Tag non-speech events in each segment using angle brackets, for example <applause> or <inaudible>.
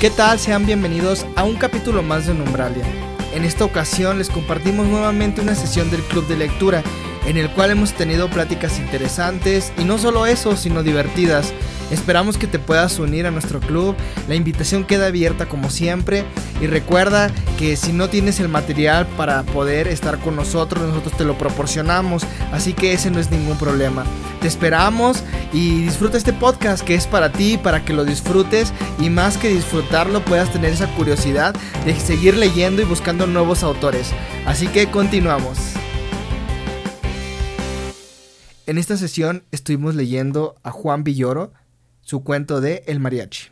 ¿Qué tal? Sean bienvenidos a un capítulo más de Numbralia. En esta ocasión les compartimos nuevamente una sesión del Club de Lectura, en el cual hemos tenido pláticas interesantes y no solo eso, sino divertidas. Esperamos que te puedas unir a nuestro club, la invitación queda abierta como siempre y recuerda que si no tienes el material para poder estar con nosotros, nosotros te lo proporcionamos, así que ese no es ningún problema. Te esperamos y disfruta este podcast que es para ti, para que lo disfrutes y más que disfrutarlo puedas tener esa curiosidad de seguir leyendo y buscando nuevos autores. Así que continuamos. En esta sesión estuvimos leyendo a Juan Villoro, su cuento de El Mariachi.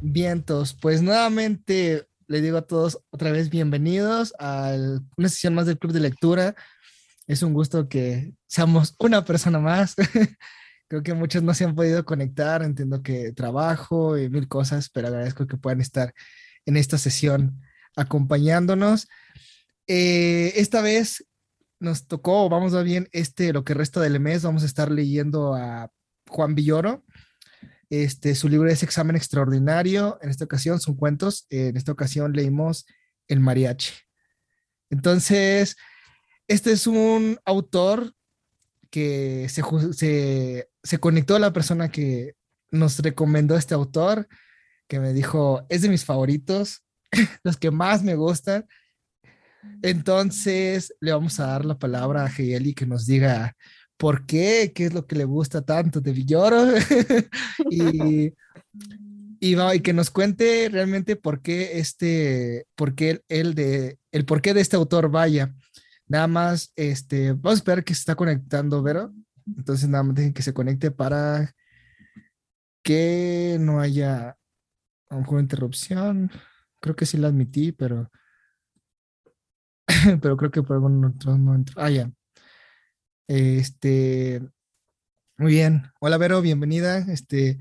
Vientos, pues nuevamente le digo a todos otra vez bienvenidos a una sesión más del Club de Lectura. Es un gusto que seamos una persona más. <laughs> Creo que muchos no se han podido conectar, entiendo que trabajo y mil cosas, pero agradezco que puedan estar en esta sesión acompañándonos. Eh, esta vez nos tocó, vamos a bien, este, lo que resta del mes, vamos a estar leyendo a Juan Villoro. Este, su libro es Examen Extraordinario. En esta ocasión son cuentos. En esta ocasión leímos El Mariachi. Entonces, este es un autor que se, se, se conectó a la persona que nos recomendó este autor, que me dijo, es de mis favoritos, <laughs> los que más me gustan. Entonces le vamos a dar la palabra a Heyeli que nos diga por qué, qué es lo que le gusta tanto de Villoro <laughs> y, y, que nos cuente realmente por qué este, por qué el, de, el por qué de este autor vaya. Nada más, este, vamos a esperar que se está conectando, Vero. Entonces nada más dejen que se conecte para que no haya a lo interrupción. Creo que sí la admití, pero <laughs> pero creo que por algún otro entró. Ah, ya. Este, muy bien. Hola, Vero, bienvenida. Este,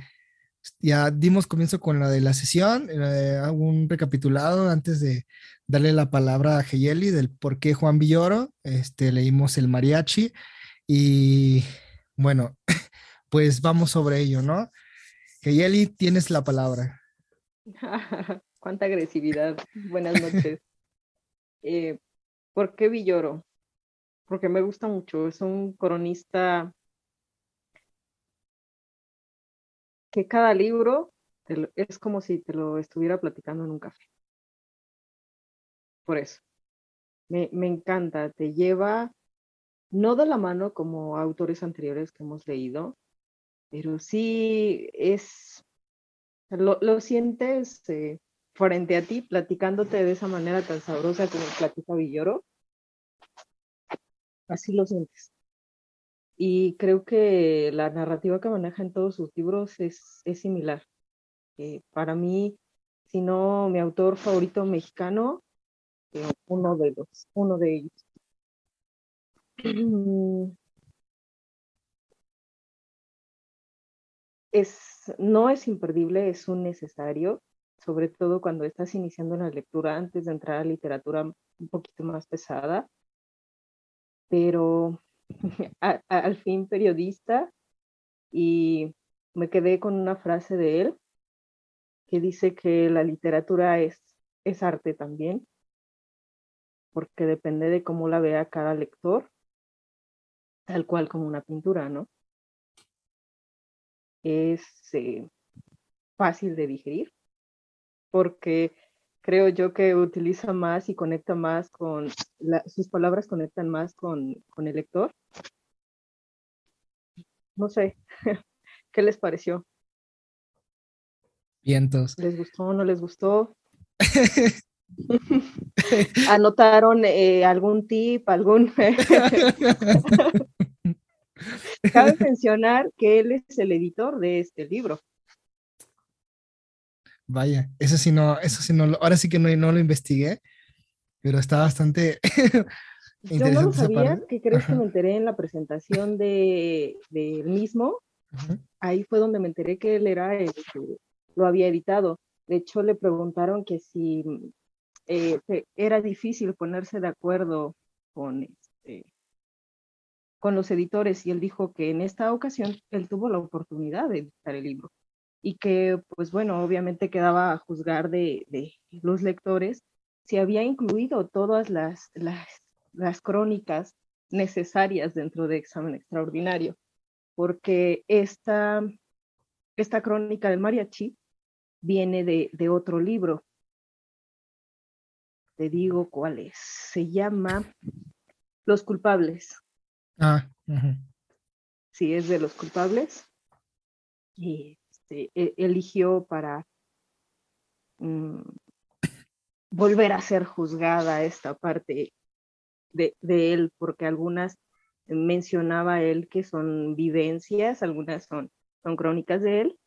ya dimos comienzo con la de la sesión. Eh, un recapitulado antes de darle la palabra a Geyeli del por qué Juan Villoro. Este, leímos el mariachi y bueno, <laughs> pues vamos sobre ello, ¿no? Geyeli, tienes la palabra. <laughs> Cuánta agresividad. Buenas noches. Eh, ¿Por qué Villoro? Porque me gusta mucho. Es un cronista que cada libro es como si te lo estuviera platicando en un café. Por eso. Me, encanta. Te lleva, no de la mano como autores anteriores que hemos leído, pero sí es, lo, lo sientes eh, frente a ti, platicándote de esa manera tan sabrosa como platica Villoro. Así lo sientes. Y creo que la narrativa que maneja en todos sus libros es, similar. Eh, para mí, si no mi autor favorito mexicano, eh, uno de los, uno de ellos. <clears throat> Es, no es imperdible, es un necesario sobre todo cuando estás iniciando la lectura antes de entrar a literatura un poquito más pesada, pero <laughs> al fin periodista y me quedé con una frase de él que dice que la literatura es, es arte también, porque depende de cómo la vea cada lector, tal cual como una pintura, ¿no? Es eh, fácil de digerir, porque creo yo que utiliza más y conecta más con, sus palabras conectan más con, con el lector. No sé, <laughs> ¿qué les pareció? Vientos. ¿Les gustó o no les gustó? <laughs> <laughs> ¿Anotaron eh, algún tip, algún... Cabe mencionar que él es el editor de este libro. Vaya, eso sí no, eso sí no, ahora sí que no, no lo investigué, pero está bastante <laughs> Yo no lo sabía, ¿qué crees que me enteré en la presentación de, del mismo? Ahí fue donde me enteré que él era el que lo había editado. De hecho, le preguntaron que si eh, era difícil ponerse de acuerdo con, este, con los editores y él dijo que en esta ocasión él tuvo la oportunidad de editar el libro y que, pues bueno, obviamente quedaba a juzgar de, de los lectores si había incluido todas las, las, las crónicas necesarias dentro de examen extraordinario, porque esta, esta crónica del mariachi viene de, de otro libro. Te digo cuál es. Se llama Los culpables. Ah, Sí, es de los culpables. Y este, e, eligió para mm, volver a ser juzgada esta parte de, él, porque algunas mencionaba él que son vivencias, algunas son, son crónicas de él.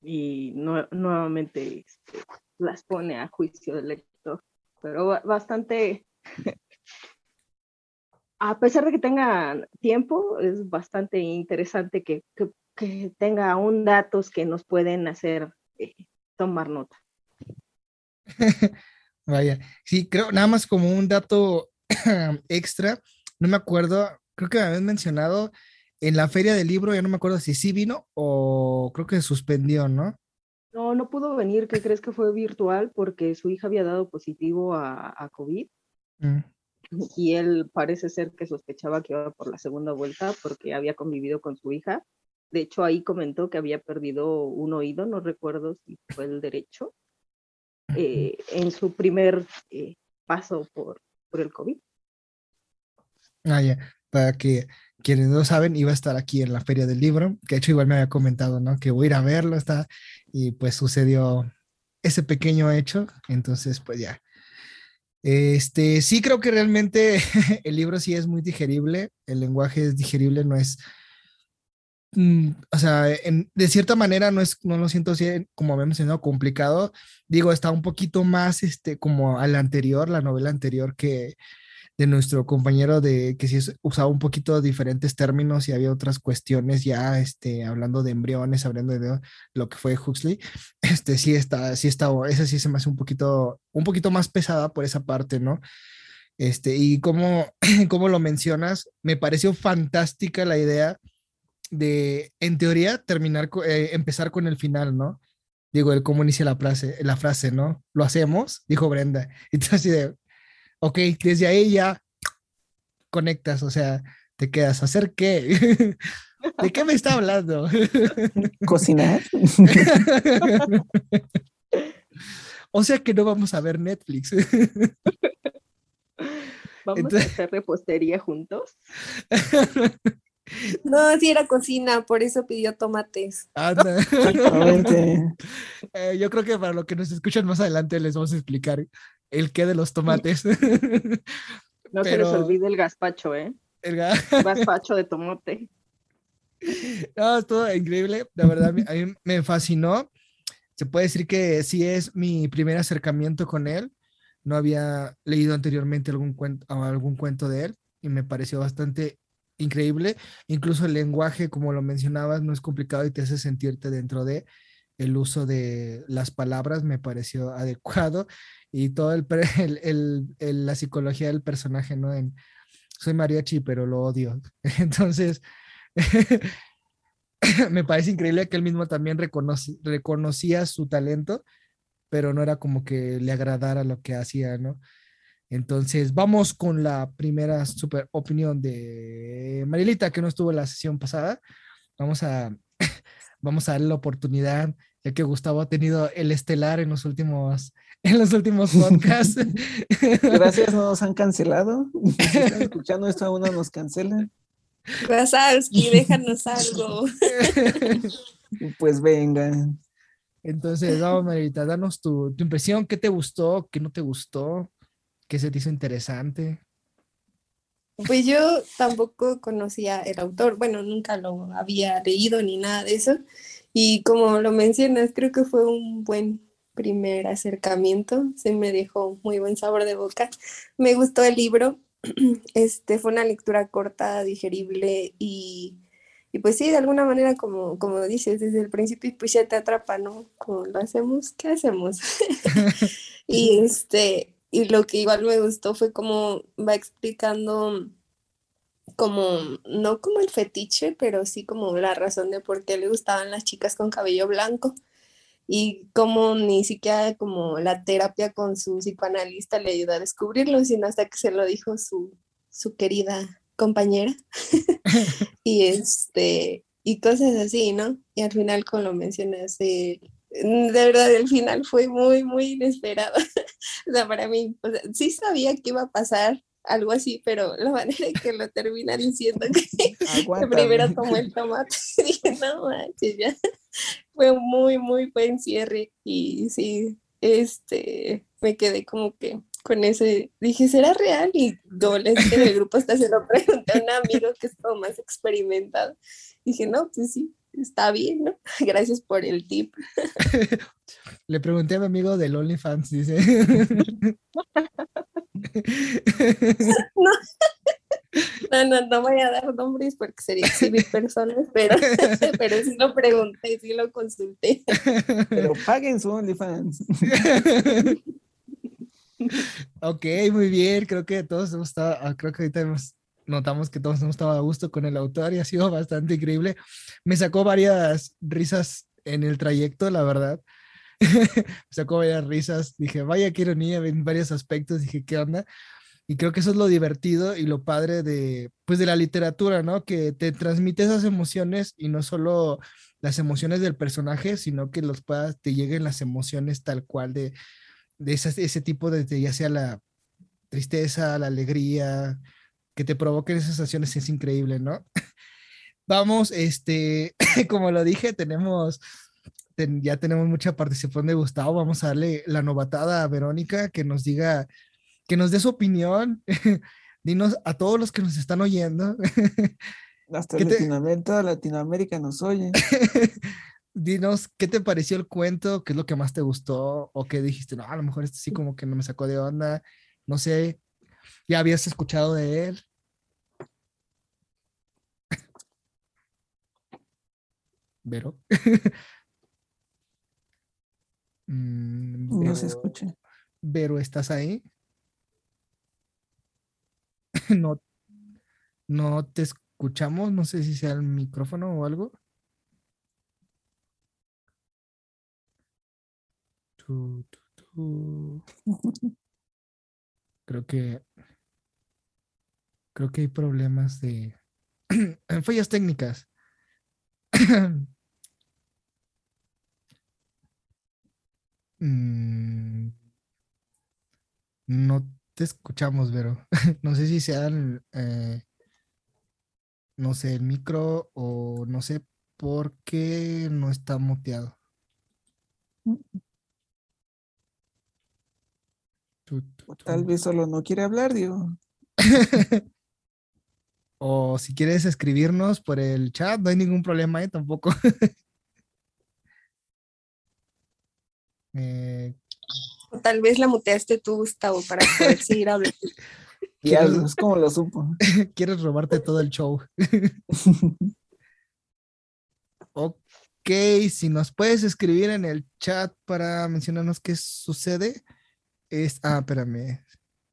Y nuevamente este, las pone a juicio del lector, pero bastante a pesar de que tenga tiempo, es bastante interesante que, que, que tenga aún datos que nos pueden hacer eh, tomar nota. <laughs> Vaya, sí, creo, nada más como un dato <clears throat> extra, no me acuerdo, creo que me habían mencionado en la feria del libro, ya no me acuerdo si sí vino o creo que suspendió, ¿no? No, no pudo venir, ¿qué crees que fue virtual? Porque su hija había dado positivo a, a COVID. Mm y él parece ser que sospechaba que iba por la segunda vuelta porque había convivido con su hija. De hecho, ahí comentó que había perdido un oído, no recuerdo si fue el derecho, eh, en su primer eh, paso por, por el COVID. Ah, ya, para que quienes no saben, iba a estar aquí en la Feria del Libro, que de hecho igual me había comentado, ¿no? Que voy a ir a verlo, está, y pues sucedió ese pequeño hecho, entonces pues ya, este, sí creo que realmente <laughs> el libro sí es muy digerible, el lenguaje es digerible, no es, mm, o sea, de cierta manera no es, no lo siento así, como había mencionado, complicado. Digo, está un poquito más, este, como a la anterior, la novela anterior que, de nuestro compañero de que sí usaba un poquito diferentes términos y había otras cuestiones ya este, hablando de embriones, hablando de lo que fue Huxley, <laughs> este sí está, sí está, esa sí se me hace un poquito, un poquito más pesada por esa parte, ¿no? Este, y como, <clears throat> como lo mencionas, me pareció fantástica la idea de, en teoría, terminar, eh, empezar con el final, ¿no? Digo, el cómo inicia la frase, la frase, ¿no? Lo hacemos, dijo Brenda. <laughs> Entonces, así de, ok, desde ahí ya conectas, o sea, te quedas, ¿hacer qué? <laughs> ¿De qué me está hablando? <laughs> ¿Cocinar? <laughs> o sea que no vamos a ver Netflix. ¿Vamos a hacer repostería juntos? No, sí era cocina, por eso pidió tomates. Eh, yo creo que para lo que nos escuchan más adelante les vamos a explicar el qué de los tomates. <laughs> No <laughs> se les olvide el gazpacho, ¿eh? El <laughs> gazpacho de tomate. No, es todo increíble. La verdad, a mí me fascinó. Se puede decir que sí es mi primer acercamiento con él. No había leído anteriormente algún cuento, algún cuento de él y me pareció bastante increíble. Incluso el lenguaje, como lo mencionabas, no es complicado y te hace sentirte dentro de el uso de las palabras me pareció adecuado <laughs> y todo <laughs> el, la psicología del personaje, ¿no? En, soy mariachi, pero lo odio. <laughs> Entonces, me parece increíble que él mismo también reconocía su talento, pero no era como que le agradara lo que hacía, ¿no? Entonces, vamos con la primera super opinión de Marilita, que no estuvo en la sesión pasada. Vamos a, vamos a darle la oportunidad, ya que Gustavo ha tenido el estelar en los últimos, <laughs> en los últimos podcasts. <laughs> Gracias, no nos han cancelado. <laughs> Si están escuchando esto, aún no nos cancelan. y déjanos algo. Pues vengan. Entonces, vamos, Marita, danos tu, tu, impresión, qué te gustó, qué no te gustó, qué se te hizo interesante. Pues yo tampoco conocía el autor, bueno, nunca lo había leído ni nada de eso. Y como lo mencionas, creo que fue un buen primer acercamiento, se me dejó muy buen sabor de boca. Me gustó el libro, <clears throat> este fue una lectura corta, digerible y, y pues sí, de alguna manera, como, como dices, desde el principio pues ya te atrapa, ¿no? Como lo hacemos, ¿qué hacemos? <laughs> <laughs> y este, y lo que igual me gustó fue como va explicando como, no como el fetiche, pero sí como la razón de por qué le gustaban las chicas con cabello blanco y como ni siquiera como la terapia con su psicoanalista le ayudó a descubrirlo, sino hasta que se lo dijo su, su querida compañera. <laughs> y este, y cosas así, ¿no? Y al final, como lo mencionas, de verdad el final fue muy, muy inesperado. <laughs> o sea, para mí, o sea, sí sabía que iba a pasar algo así, pero la <laughs> manera en que lo termina diciendo que, <laughs> que primero tomó el tomate, dije, no manches, ya fue muy, muy buen cierre y sí, este, me quedé como que con ese, dije, ¿será real? Y dije en el grupo hasta se lo pregunté a un amigo que es como más experimentado. Dije, no, pues sí, está bien, ¿no? <laughs> Gracias por el tip. Le pregunté a mi amigo del OnlyFans, dice. No, no, no voy a dar nombres porque sería exhibir personas, pero, <laughs> pero sí lo pregunté, sí lo consulté. Pero paguen su OnlyFans. Ok, muy bien. Creo que todos hemos estado, ah, creo que ahorita notamos que todos hemos estado a gusto con el autor y ha sido bastante increíble. Me sacó varias risas en el trayecto, la verdad. <laughs> Me sacó varias risas. Dije, vaya qué ironía en varios aspectos. Dije, ¿qué onda? Y creo que eso es lo divertido y lo padre de, pues, de la literatura, ¿no? Que te transmite esas emociones y no solo las emociones del personaje, sino que los puedas, te lleguen las emociones tal cual de, de ese tipo de, ya sea la tristeza, la alegría, que te provoquen esas sensaciones es increíble, ¿no? <laughs> Vamos, este, <coughs> como lo dije, tenemos, ya tenemos mucha participación de Gustavo, vamos a darle la novatada a Verónica que nos diga que nos dé su opinión. <laughs> Dinos a todos los que nos están oyendo. <laughs> Hasta Latinoamérica, Latinoamérica nos oye. Dinos, ¿qué te pareció el cuento? ¿Qué es lo que más te gustó? ¿O qué dijiste? No, a lo mejor este sí como que no me sacó de onda. No sé, ¿ya habías escuchado de él? Vero. <laughs> Mm, no se escucha. Vero, ¿estás ahí? <laughs> no, no te escuchamos, no sé si sea el micrófono o algo. <laughs> Creo que creo que hay problemas de <clears throat> fallas técnicas. <clears throat> Mm, no te escuchamos, Vero. <laughs> no sé si sean, eh, no sé, el micro o no sé por qué no está muteado. Tal vez solo no quiere hablar, digo. <laughs> o si quieres escribirnos por el chat, no hay ningún problema ahí tampoco. <laughs> eh, Tal vez la muteaste tú, Gustavo, para poder seguir hablando. <laughs> Ya, es como lo supo. <laughs> Quieres robarte todo el show. ok, si nos puedes escribir en el chat para mencionarnos qué sucede. Es, ah, espérame.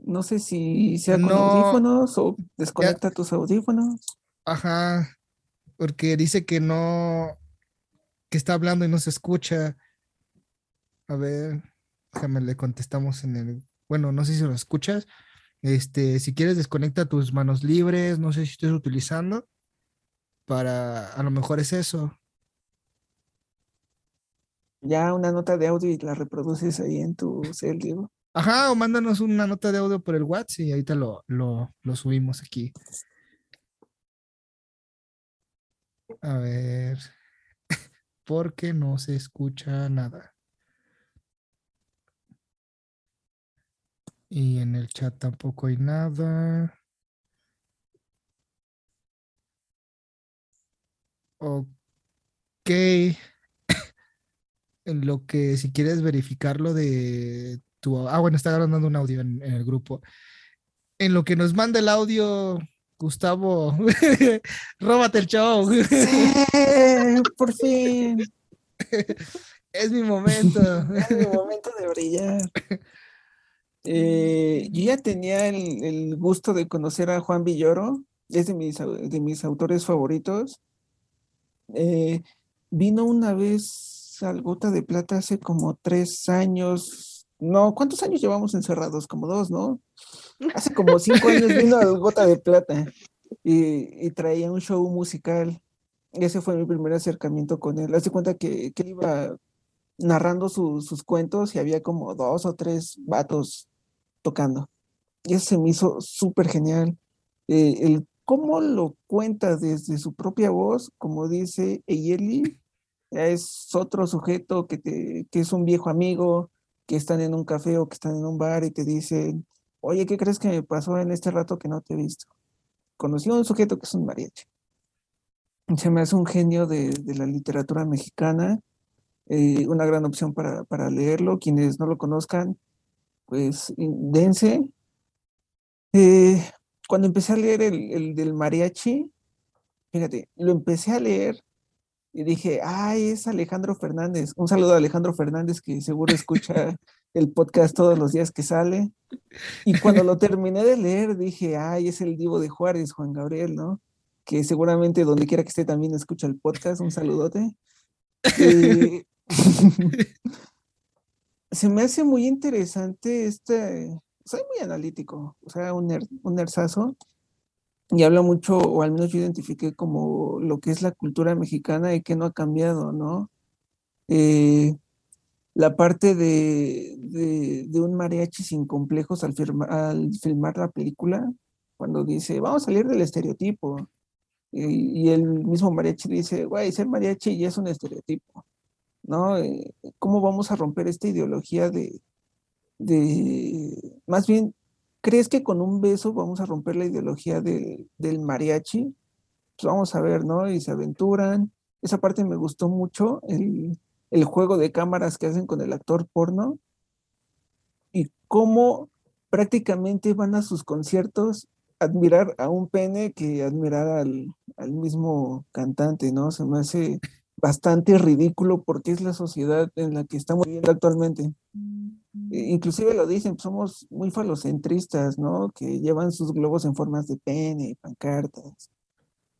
No sé si sea con audífonos o desconecta tus audífonos. Ajá, porque dice que no, que está hablando y no se escucha. A ver. Déjame, le contestamos en el. Bueno, no sé si lo escuchas. Este, si quieres, desconecta tus manos libres. No sé si estás utilizando. Para. A lo mejor es eso. Ya una nota de audio y la reproduces ahí en tu cel, digo. Ajá, o mándanos una nota de audio por el WhatsApp y ahorita lo, lo, lo subimos aquí. A ver. <laughs> Porque no se escucha nada. Y en el chat tampoco hay nada. Ok. <laughs> En lo que si quieres verificarlo de tu... Ah, bueno, está grabando un audio en, el grupo. En lo que nos manda el audio, Gustavo, <laughs> róbate el show. por fin. Es mi momento. Es mi momento de brillar. Eh, yo ya tenía el, el gusto de conocer a Juan Villoro, es de mis, de mis autores favoritos. Eh, vino una vez al Gota de Plata hace como tres años. No, ¿cuántos años llevamos encerrados? Como dos, ¿no? Hace como cinco años vino al <laughs> Gota de Plata y, y traía un show musical. Ese fue mi primer acercamiento con él. Hace cuenta que, que iba narrando su- sus cuentos y había como dos o tres vatos tocando. Y eso se me hizo súper genial. Eh, el cómo lo cuenta desde su propia voz, como dice Eyeli, es otro sujeto que, te, que es un viejo amigo, que están en un café o que están en un bar y te dicen, oye, ¿qué crees que me pasó en este rato que no te he visto? Conocí a un sujeto que es un mariachi. Se me hace un genio de, de la literatura mexicana, eh, una gran opción para, para leerlo. Quienes no lo conozcan, pues dense. Eh, cuando empecé a leer el, el del mariachi, fíjate, lo empecé a leer y dije, ay, es Alejandro Fernández. Un saludo a Alejandro Fernández, que seguro escucha <laughs> el podcast todos los días que sale. Y cuando lo terminé de leer, dije, ay, es el Divo de Juárez, Juan Gabriel, ¿no? Que seguramente donde quiera que esté también escucha el podcast. Un saludote. <laughs> Se me hace muy interesante este, soy muy analítico, o sea, un, ner- un nerdazo, y habla mucho, o al menos yo identifiqué como lo que es la cultura mexicana y que no ha cambiado, ¿no? Eh, la parte de, de, de un mariachi sin complejos al, firma- al filmar la película, cuando dice, vamos a salir del estereotipo, y, y el mismo mariachi dice, güey, ser mariachi ya es un estereotipo, ¿no? Eh, ¿Cómo vamos a romper esta ideología de, de, más bien, ¿crees que con un beso vamos a romper la ideología de- del mariachi? Pues vamos a ver, ¿no? Y se aventuran. Esa parte me gustó mucho, el, el juego de cámaras que hacen con el actor porno y cómo prácticamente van a sus conciertos admirar a un pene que admirar al, al mismo cantante, ¿no? Se me hace bastante ridículo porque es la sociedad en la que estamos viviendo actualmente. E- Inclusive lo dicen, somos muy falocentristas, ¿no? Que llevan sus globos en formas de pene y pancartas.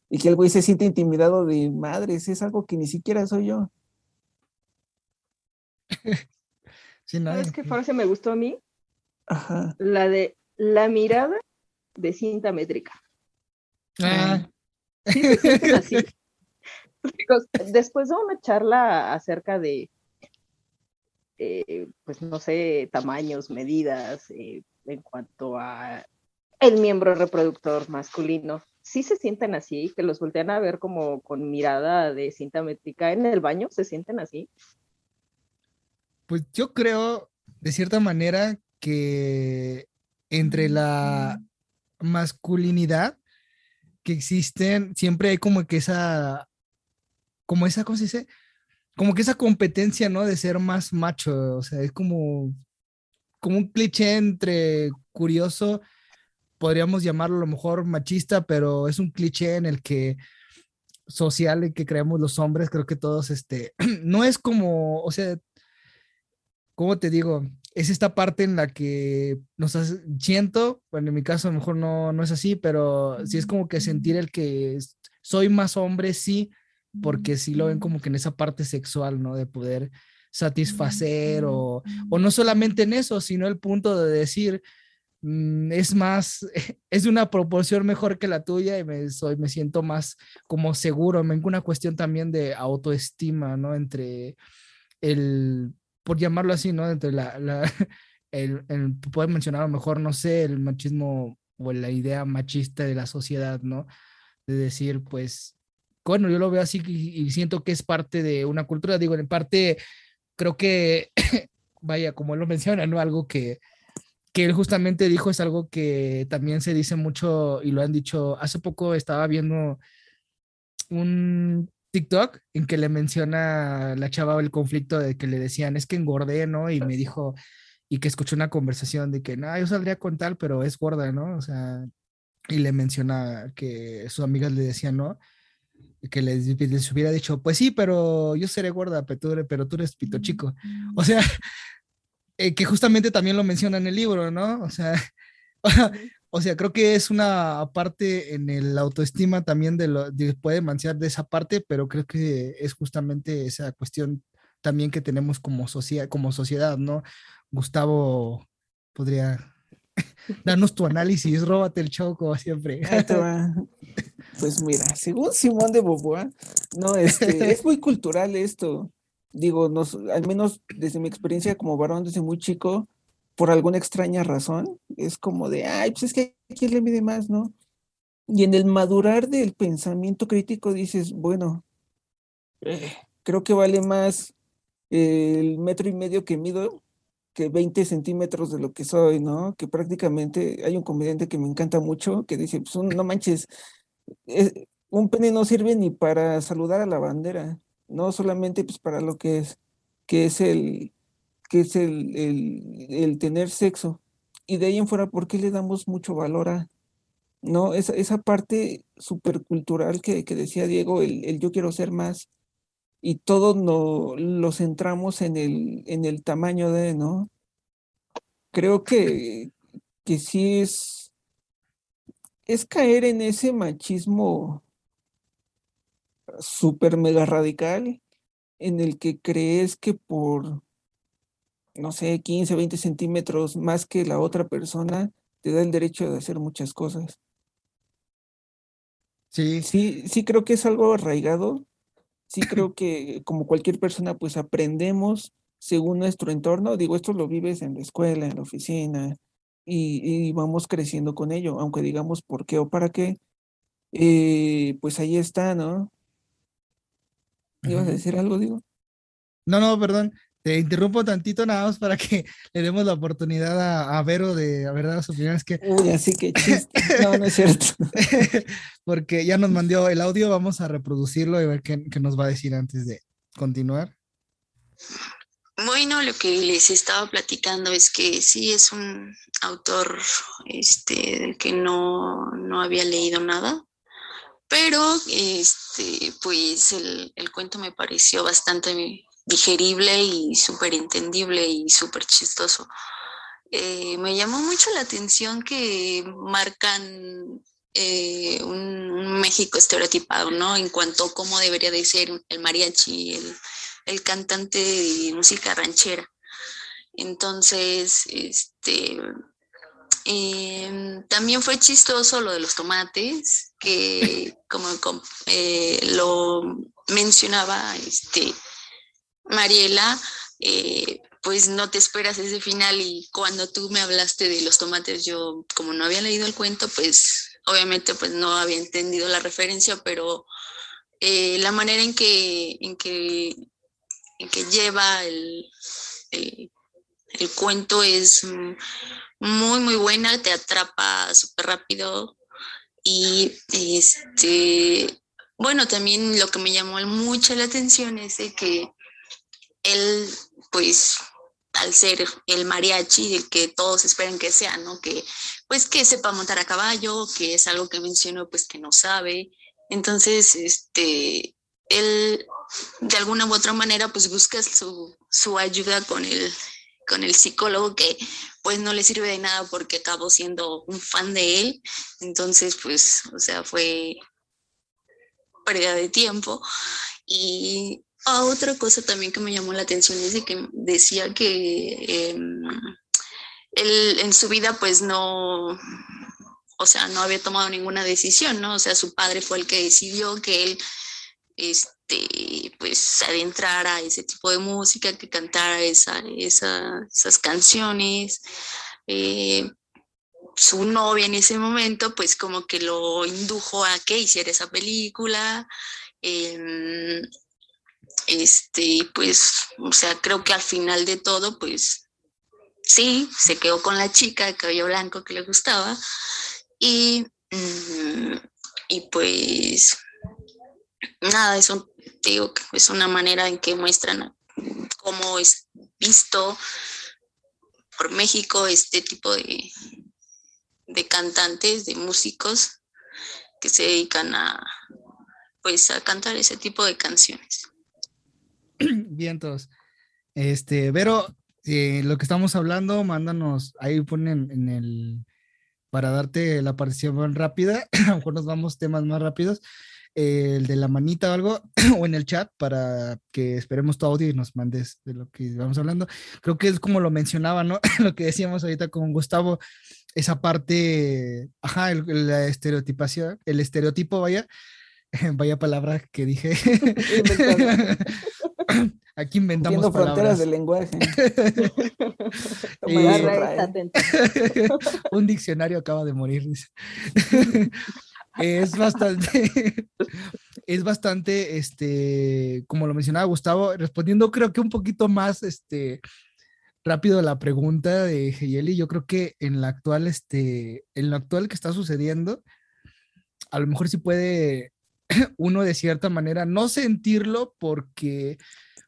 Y que el güey se siente intimidado de madres, es algo que ni siquiera soy yo. <laughs> Sí, no, ¿Sabes qué frase me gustó a mí? Ajá. La de la mirada de cinta métrica. Ah, Sí, <laughs> así. Después de una charla acerca de, eh, pues no sé, tamaños, medidas, eh, en cuanto a el miembro reproductor masculino, sí se sienten así, que los voltean a ver como con mirada de cinta métrica en el baño, se sienten así. Pues yo creo, de cierta manera, que entre la masculinidad que existen, siempre hay como que esa, como esa, ¿cómo se dice? Como que esa competencia, ¿no? De ser más macho, o sea, es como, como un cliché entre curioso, podríamos llamarlo a lo mejor machista, pero es un cliché en el que social en que creemos los hombres, creo que todos, este, <clears throat> no es como, o sea, ¿cómo te digo? Es esta parte en la que nos siento, bueno, en mi caso a lo mejor no, no es así, pero sí es como que sentir el que soy más hombre, sí, porque sí lo ven como que en esa parte sexual, ¿no? De poder satisfacer o, o no solamente en eso, sino el punto de decir, mm, es más, <laughs> es de una proporción mejor que la tuya y me, soy, me siento más como seguro, me una cuestión también de autoestima, ¿no? Entre el, por llamarlo así, ¿no? Entre la, la <laughs> el, el, puedes mencionar a lo mejor, no sé, el machismo o la idea machista de la sociedad, ¿no? De decir, pues, bueno, yo lo veo así y, y siento que es parte de una cultura, digo, en parte, creo que, <coughs> vaya, como él lo menciona, ¿no? Algo que, que él justamente dijo es algo que también se dice mucho y lo han dicho, hace poco estaba viendo un TikTok en que le menciona la chava el conflicto de que le decían, es que engordé, ¿no? Y me dijo, y que escuchó una conversación de que, no, yo saldría con tal, pero es gorda, ¿no? O sea, y le menciona que sus amigas le decían, ¿no? Que les, les, hubiera dicho, pues sí, pero yo seré gorda, pero tú, pero tú eres pito chico. O sea, <laughs> eh, que justamente también lo menciona en el libro, ¿no? O sea, <laughs> o sea, creo que es una parte en el autoestima también de lo, de, puede manchar de esa parte, pero creo que es justamente esa cuestión también que tenemos como, sociedad, como sociedad, ¿no? Gustavo podría <laughs> darnos tu análisis, róbate el choco siempre. Pues mira, según Simón de Beauvoir, no, este, <laughs> es muy cultural esto digo, nos, al menos desde mi experiencia como varón desde muy chico, por alguna extraña razón, es como de, ay, pues es que aquí le mide más, ¿no? Y en el madurar del pensamiento crítico dices, bueno, eh, creo que vale más el metro y medio que mido que 20 centímetros de lo que soy, ¿no? Que prácticamente hay un comediante que me encanta mucho que dice, pues no manches, un pene no sirve ni para saludar a la bandera no solamente pues para lo que es, que es el, que es el, el, tener sexo. Y de ahí en fuera, ¿por qué le damos mucho valor a, no, esa, esa parte supercultural que, que decía Diego, el, yo quiero ser más, y todo no, lo centramos en el, en el tamaño de, ¿no? Creo que, que sí es, es caer en ese machismo súper mega radical en el que crees que por, no sé, 15, 20 centímetros más que la otra persona, te da el derecho de hacer muchas cosas. Sí. Sí, sí creo que es algo arraigado. Sí <clears throat> creo que como cualquier persona, pues aprendemos según nuestro entorno. Digo, esto lo vives en la escuela, en la oficina, y, vamos creciendo con ello, aunque digamos por qué o para qué, eh, pues ahí está, ¿no? ¿Ibas a decir algo, digo? No, no, perdón. Te interrumpo tantito nada más para que <laughs> le demos la oportunidad a, Vero de a ver dar su opinión. Es que... Uy, así que <laughs> chiste. No, no es cierto. <laughs> Porque ya nos mandó el audio, vamos a reproducirlo y ver qué, qué nos va a decir antes de continuar. Bueno, lo que les estaba platicando es que sí es un autor este, del que no, no había leído nada, pero este, pues el, el cuento me pareció bastante digerible y súper entendible y súper chistoso. Eh, me llamó mucho la atención que marcan eh, un, México estereotipado, ¿no? En cuanto a cómo debería de ser el mariachi, el, el cantante de música ranchera. Entonces, este, Em, también fue chistoso lo de los tomates, que <laughs> como eh, lo mencionaba este, Mariela, eh, pues no te esperas ese final y cuando tú me hablaste de los tomates, yo como no había leído el cuento, pues obviamente pues no había entendido la referencia, pero eh, la manera en que, en que, que lleva el, el, cuento es muy, muy buena, te atrapa súper rápido. Y este, bueno, también lo que me llamó mucho la atención es de que él, pues, al ser el mariachi, el que todos esperan que sea, ¿no? Que, pues, que sepa montar a caballo, que es algo que mencionó, pues, que no sabe. Entonces, este, de alguna u otra manera, pues, busca su, su ayuda con el, con el psicólogo que pues no le sirve de nada porque acabó siendo un fan de él. Entonces, pues, o sea, fue pérdida de tiempo. Y otra cosa también que me llamó la atención es de que decía que em, él en su vida pues no, o sea, no había tomado ninguna decisión, ¿no? O sea, su padre fue el que decidió que él, este, pues, adentrara a ese tipo de música, que cantara esa, esas canciones. Eh, su novia en ese momento, pues como que lo indujo a que hiciera esa película. Em, este, pues, o sea, creo que al final de todo, pues sí, se quedó con la chica de cabello blanco que le gustaba. Y, y pues, nada, eso digo que es una manera en que muestran cómo es visto por México este tipo de, de cantantes, de músicos que se dedican a pues a cantar ese tipo de canciones. <clears throat> Vientos. Este, pero eh, lo que estamos hablando, mándanos, ahí ponen en el, para darte la participación rápida, <clears throat> a lo mejor nos vamos temas más rápidos, el de la manita o algo, <clears throat> o en el chat para que esperemos tu audio y nos mandes de lo que vamos hablando. Creo que es como lo mencionaba, ¿no? <laughs> lo que decíamos ahorita con Gustavo, esa parte, ajá, la estereotipación, el estereotipo, vaya, <laughs> vaya palabra que dije. <laughs> Aquí inventamos fronteras del lenguaje. un diccionario acaba de morir, es bastante, <laughs> es bastante, este, como lo mencionaba Gustavo, respondiendo creo que un poquito más, este, rápido la pregunta de Heyeli, yo creo que en la actual, este, en lo actual que está sucediendo, a lo mejor sí puede <clears throat> uno de cierta manera no sentirlo porque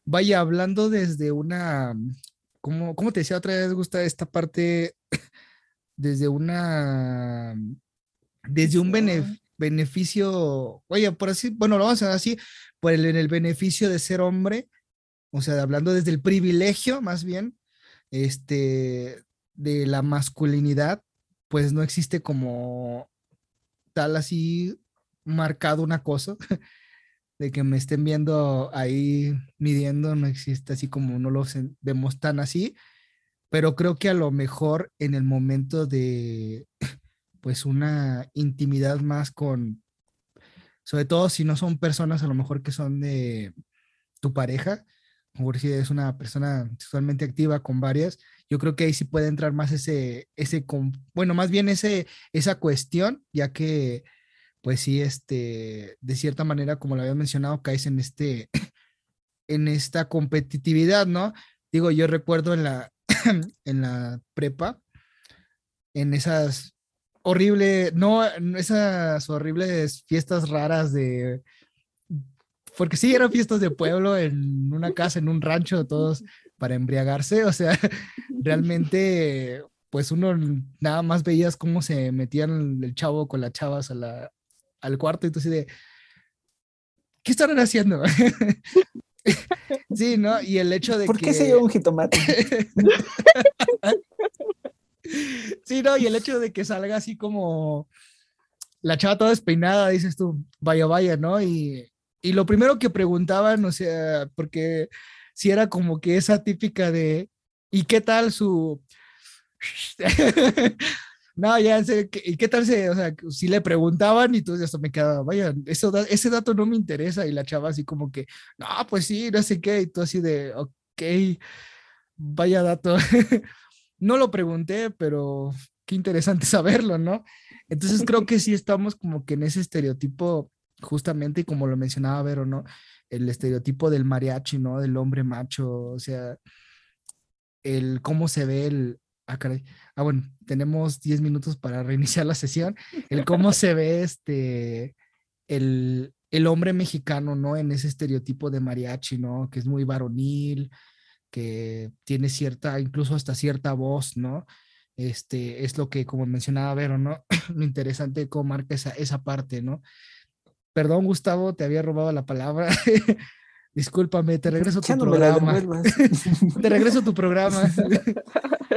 vaya hablando desde una, como, te decía otra vez, gusta esta parte <clears throat> desde una, desde un beneficio, oye, por así, bueno, lo vamos a hacer así, por el, en el beneficio de ser hombre, o sea, hablando desde el privilegio más bien, este, de la masculinidad, pues no existe como tal así marcado una cosa <laughs> de que me estén viendo ahí midiendo, no existe así como no lo vemos tan así, pero creo que a lo mejor en el momento de pues una intimidad más con, sobre todo si no son personas a lo mejor que son de tu pareja, como si es una persona sexualmente activa con varias, yo creo que ahí sí puede entrar más ese, ese, bueno, más bien ese, esa cuestión, ya que pues sí, este, de cierta manera, como lo había mencionado, caes en este, <coughs> en esta competitividad, ¿no? Digo, yo recuerdo en la, <coughs> en la prepa, en esas horribles, no, esas horribles fiestas raras de, porque sí, eran fiestas de pueblo en una casa, en un rancho, todos para embriagarse, o sea, <laughs> realmente, pues uno nada más veías cómo se metían el chavo con las chavas a la, al cuarto y tú así de, ¿qué estarán haciendo? <laughs> sí, ¿no? Y el hecho de ¿Por que... qué se lleva un jitomate? <laughs> sí, ¿no? Y el hecho de que salga así como la chava toda despeinada, dices tú, vaya, vaya, ¿no? Y, y lo primero que preguntaban, o sea, porque si era como que esa típica de, ¿y qué tal su... <laughs> No, ya sé, ¿y qué tal se, o sea, si le preguntaban y tú ya me quedaba, vaya, eso, ese dato no me interesa y la chava así como que, no, pues sí, no sé qué, y tú así de, ok, vaya dato. <laughs> no lo pregunté, pero qué interesante <laughs> saberlo, ¿no? Entonces creo <laughs> que sí estamos como que en ese estereotipo, justamente, y como lo mencionaba Vero, ¿no? El estereotipo del mariachi, ¿no? Del hombre macho, o sea, el cómo se ve el, Ah, caray. Ah, bueno, tenemos 10 minutos para <laughs> reiniciar la sesión. El cómo se ve este, el, el hombre mexicano, ¿no? En ese estereotipo de mariachi, ¿no? Que es muy varonil, que tiene cierta, incluso hasta cierta voz, ¿no? Este, es lo que, como mencionaba Vero, ¿no? <clears throat> lo interesante cómo marca esa, esa parte, ¿no? Perdón, Gustavo, te había robado la palabra. <laughs> Discúlpame, te regreso tu programa. <laughs> te regreso tu programa. <laughs>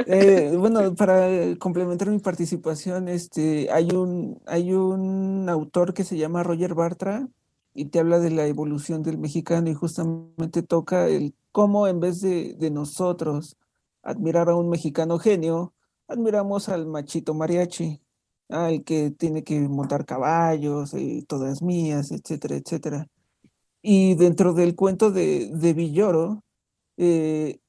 Eh, bueno, para complementar mi participación, este, hay un, hay un autor que se llama Roger Bartra y te habla de la evolución del mexicano y justamente toca el cómo en vez de, de nosotros admirar a un mexicano genio, admiramos al machito mariachi, al que tiene que montar caballos y todas mías, etcétera, etcétera. Y dentro del cuento de, de Villoro, eh,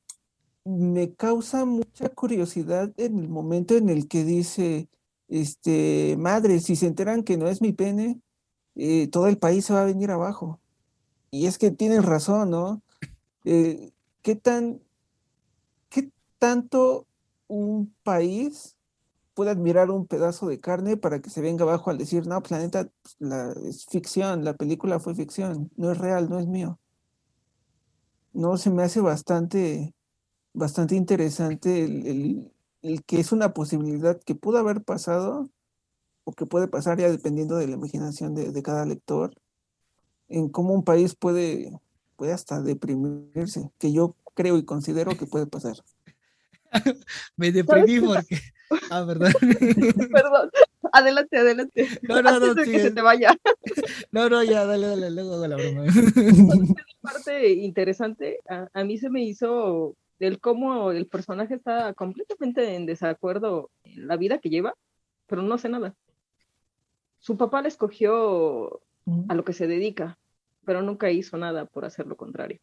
me causa mucha curiosidad en el momento en el que dice, este, madre, si se enteran que no es mi pene, eh, todo el país se va a venir abajo. Y es que tienen razón, ¿no? Eh, ¿Qué tan, qué tanto un país puede admirar un pedazo de carne para que se venga abajo al decir, no, planeta, pues, es ficción, la película fue ficción, no es real, no es mío. No, se me hace bastante, bastante interesante el, que es una posibilidad que pudo haber pasado o que puede pasar ya dependiendo de la imaginación de, cada lector, en cómo un país puede, puede hasta deprimirse, que yo creo y considero que puede pasar. <laughs> Me deprimí porque. <laughs> Ah, verdad. <laughs> Perdón. Adelante, adelante. No, no, no. Antes de sí, que se te vaya. No, no, ya, dale, dale, luego hago la broma. parte interesante, a, a mí se me hizo el cómo el personaje está completamente en desacuerdo en la vida que lleva, pero no hace nada. Su papá le escogió a lo que se dedica, pero nunca hizo nada por hacer lo contrario.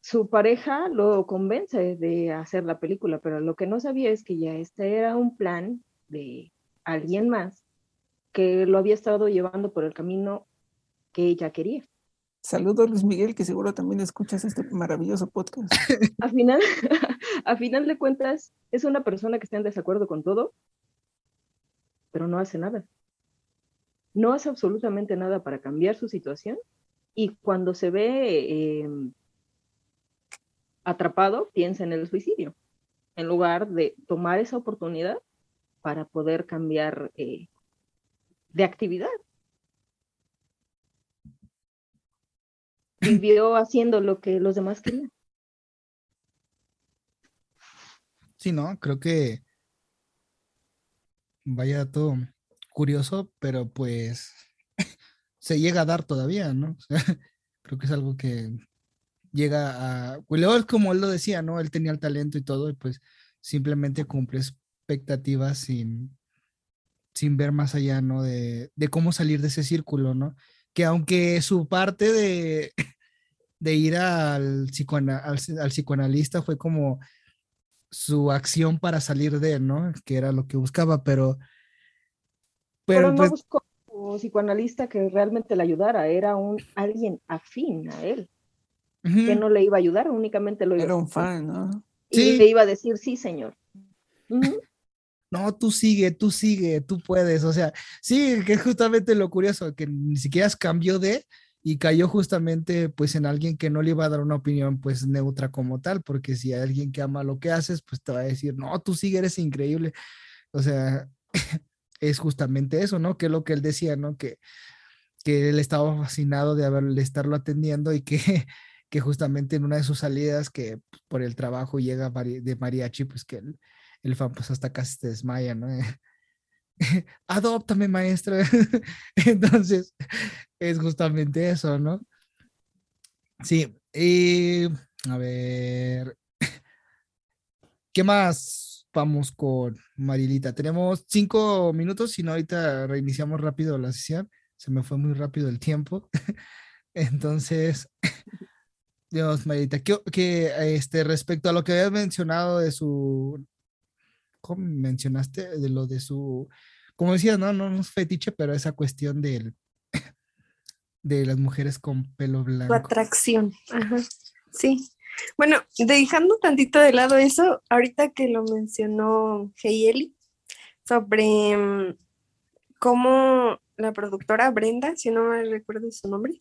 Su pareja lo convence de hacer la película, pero lo que no sabía es que ya este era un plan de alguien más que lo había estado llevando por el camino que ella quería. Saludos Luis Miguel, que seguro también escuchas este maravilloso podcast. <laughs> a final, <laughs> a final de cuentas, es una persona que está en desacuerdo con todo, pero no hace nada. No hace absolutamente nada para cambiar su situación y cuando se ve eh, atrapado, piensa en el suicidio, en lugar de tomar esa oportunidad para poder cambiar eh, de actividad. Vivió haciendo lo que los demás querían. Sí, ¿no? Creo que vaya todo curioso, pero pues <laughs> se llega a dar todavía, ¿no? <laughs> Creo que es algo que llega a... Pues como él lo decía, ¿no? Él tenía el talento y todo, y pues simplemente cumple expectativas sin, sin ver más allá, ¿no? De, de cómo salir de ese círculo, ¿no? Que aunque su parte de, <laughs> de ir al, al, al psicoanalista fue como su acción para salir de ¿no? Que era lo que buscaba, pero... Pero, Pero, no pues, buscó un psicoanalista que realmente le ayudara, era un alguien afín a él, que ujú, no le iba a ayudar, únicamente lo iba Era un fan, ¿no? Y Sí. le iba a decir, sí, señor. Ujú. <laughs> no, tú sigue, tú sigue, tú puedes, o sea, sí, que es justamente lo curioso, que ni siquiera cambió de y cayó justamente pues en alguien que no le iba a dar una opinión pues neutra como tal, porque si hay alguien que ama lo que haces, pues te va a decir, no, tú sigue, eres increíble, o sea, <laughs> es justamente eso, ¿no? Que es lo que él decía, ¿no? Que, que él estaba fascinado de haberle estarlo atendiendo y que, <laughs> que justamente en una de sus salidas que por el trabajo llega de mariachi, pues que el, el fan pues hasta casi se desmaya, ¿no? <laughs> Adóptame, maestra. <laughs> Entonces, es justamente eso, ¿no? Sí, y a ver, ¿qué más vamos con Marilita? Tenemos cinco minutos, si no, ahorita reiniciamos rápido la sesión. Se me fue muy rápido el tiempo. <laughs> Entonces, <laughs> Dios, Marilita, ¿qué, qué, este, respecto a lo que habías mencionado de su, ¿cómo mencionaste? De lo de su, como decías, no, no, no es fetiche, pero esa cuestión del, <coughs> de las mujeres con pelo blanco. atracción. Ajá. Sí. Bueno, dejando tantito de lado eso, ahorita que lo mencionó Heyeli, sobre mm, cómo la productora Brenda, si no me recuerdo su nombre,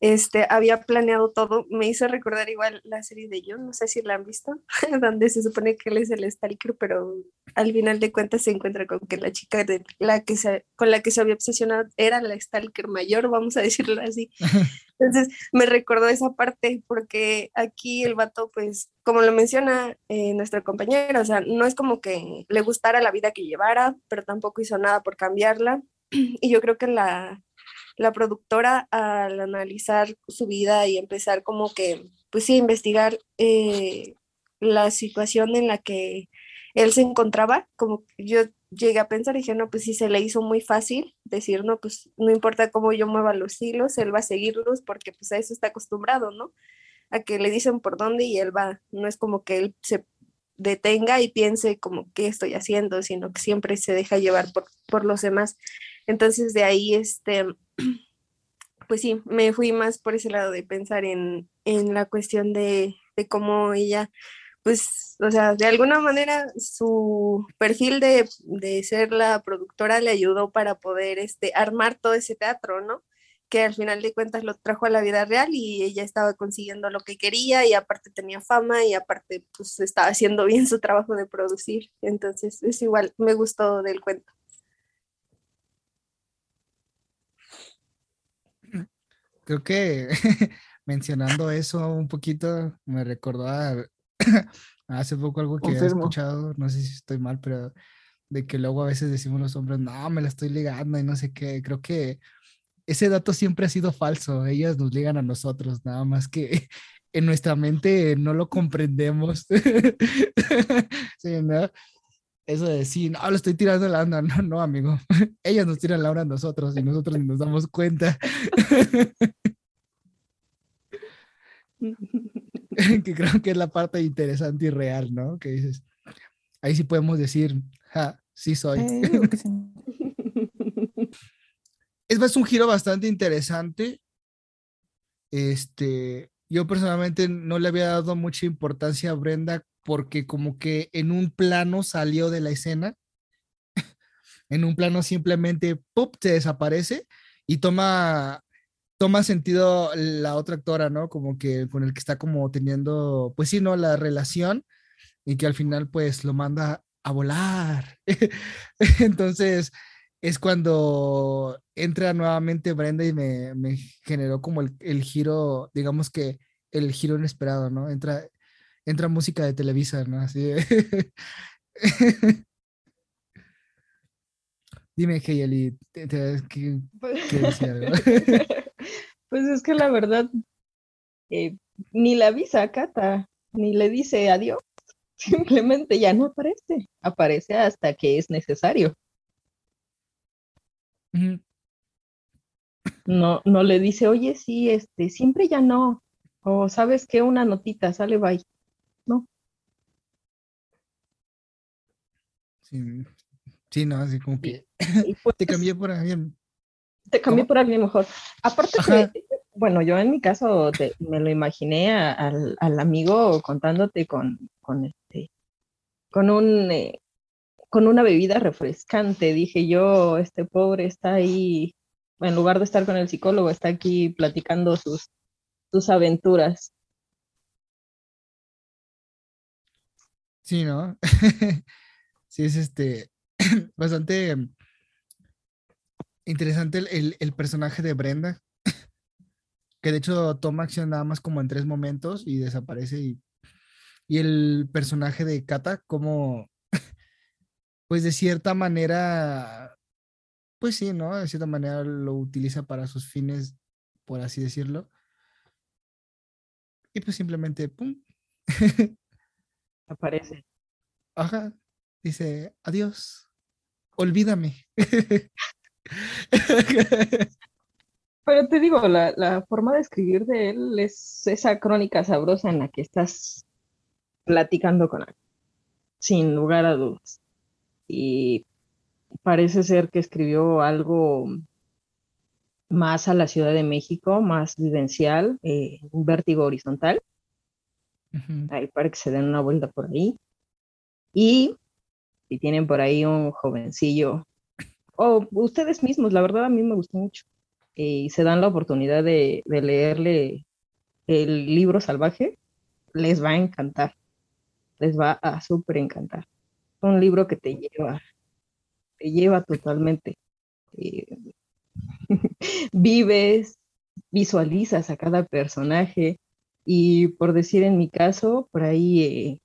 este, había planeado todo, me hizo recordar igual la serie de John, no sé si la han visto, <laughs> donde se supone que él es el stalker, pero al final de cuentas se encuentra con que la chica de la que se, con la que se había obsesionado era la stalker mayor, vamos a <laughs> decirlo así. Entonces me recordó esa parte porque aquí el vato, pues, como lo menciona eh, nuestro compañero, o sea, no es como que le gustara la vida que llevara, pero tampoco hizo nada por cambiarla. <clears throat> Y yo creo que la, la productora al analizar su vida y empezar como que, pues sí, investigar eh, la situación en la que él se encontraba, como yo llegué a pensar y dije, no, pues sí, se le hizo muy fácil decir, no, pues no importa cómo yo mueva los hilos, él va a seguirlos porque pues a eso está acostumbrado, ¿no? A que le dicen por dónde y él va, no es como que él se detenga y piense como qué estoy haciendo, sino que siempre se deja llevar por, por los demás. Entonces de ahí, este, <clears throat> pues sí, me fui más por ese lado de pensar en, en la cuestión de, de cómo ella pues, o sea, de alguna manera su perfil de, de, ser la productora le ayudó para poder este, armar todo ese teatro, ¿no? Que al final de cuentas lo trajo a la vida real y ella estaba consiguiendo lo que quería y aparte tenía fama y aparte pues estaba haciendo bien su trabajo de producir. Entonces es igual, me gustó del cuento. Creo que <laughs> mencionando eso un poquito me recordó a, <coughs> Hace poco algo que he escuchado, no sé si estoy mal, pero de que luego a veces decimos los hombres, no, me la estoy ligando y no sé qué. Creo que ese dato siempre ha sido falso. Ellas nos ligan a nosotros, nada más que <laughs> en nuestra mente no lo comprendemos. <laughs> Sí, ¿no? Eso de decir, no, le estoy tirando la onda. No, no, amigo. Ellas nos tiran la onda a nosotros y nosotros ni nos damos cuenta. <laughs> que creo que es la parte interesante y real, ¿no? Que dices, ahí sí podemos decir, ja, sí soy. <laughs> Es más un giro bastante interesante. Este, yo personalmente no le había dado mucha importancia a Brenda porque como que en un plano salió de la escena. <laughs> en un plano simplemente ¡pup! se desaparece y toma toma sentido la otra actora, ¿no? Como que con el que está como teniendo, pues sí, ¿no? La relación y que al final pues lo manda a volar. <laughs> Entonces es cuando entra nuevamente Brenda y me, generó como el, giro, digamos que el giro inesperado, ¿no? Entra, entra música de Televisa, ¿no? Así. <laughs> Dime, Heyeli, ¿qué, qué algo? <laughs> Pues es que la verdad, eh, ni la avisa a Cata, ni le dice adiós, <laughs> simplemente ya no aparece, aparece hasta que es necesario. No, no le dice, oye, sí, este, siempre ya no, o sabes qué, una notita, sale, bye. Sí, sí, no, así como que Y <laughs> pues, te cambié por alguien. Te cambié ¿Cómo? por alguien mejor. Aparte Ajá. que, bueno, yo en mi caso te- me lo imaginé a- al, al amigo contándote con, con este, con un, eh, con una bebida refrescante. Dije yo, este pobre está ahí, en lugar de estar con el psicólogo, está aquí platicando sus, sus aventuras. Sí, ¿no? <laughs> Sí, es este <clears throat> bastante interesante el, el- el personaje de Brenda, <laughs> que de hecho toma acción nada más como en tres momentos y desaparece. Y, y el personaje de Kata, como, <laughs> pues de cierta manera, pues sí, ¿no? De cierta manera lo utiliza para sus fines, por así decirlo. Y pues simplemente, ¡pum! <laughs> Aparece. Ajá, dice, adiós, olvídame. Pero te digo, la, la forma de escribir de él es esa crónica sabrosa en la que estás platicando con él, sin lugar a dudas. Y parece ser que escribió algo más a la Ciudad de México, más vivencial, eh, un vértigo horizontal, Ujú. ahí para que se den una vuelta por ahí. Y si tienen por ahí un jovencillo, o ustedes mismos, la verdad a mí me gustó mucho, eh, y se dan la oportunidad de, de leerle el libro salvaje, les va a encantar, les va a súper encantar. Es un libro que te lleva, te lleva totalmente. eh, <laughs> vives, visualizas a cada personaje y por decir en mi caso, por ahí eh,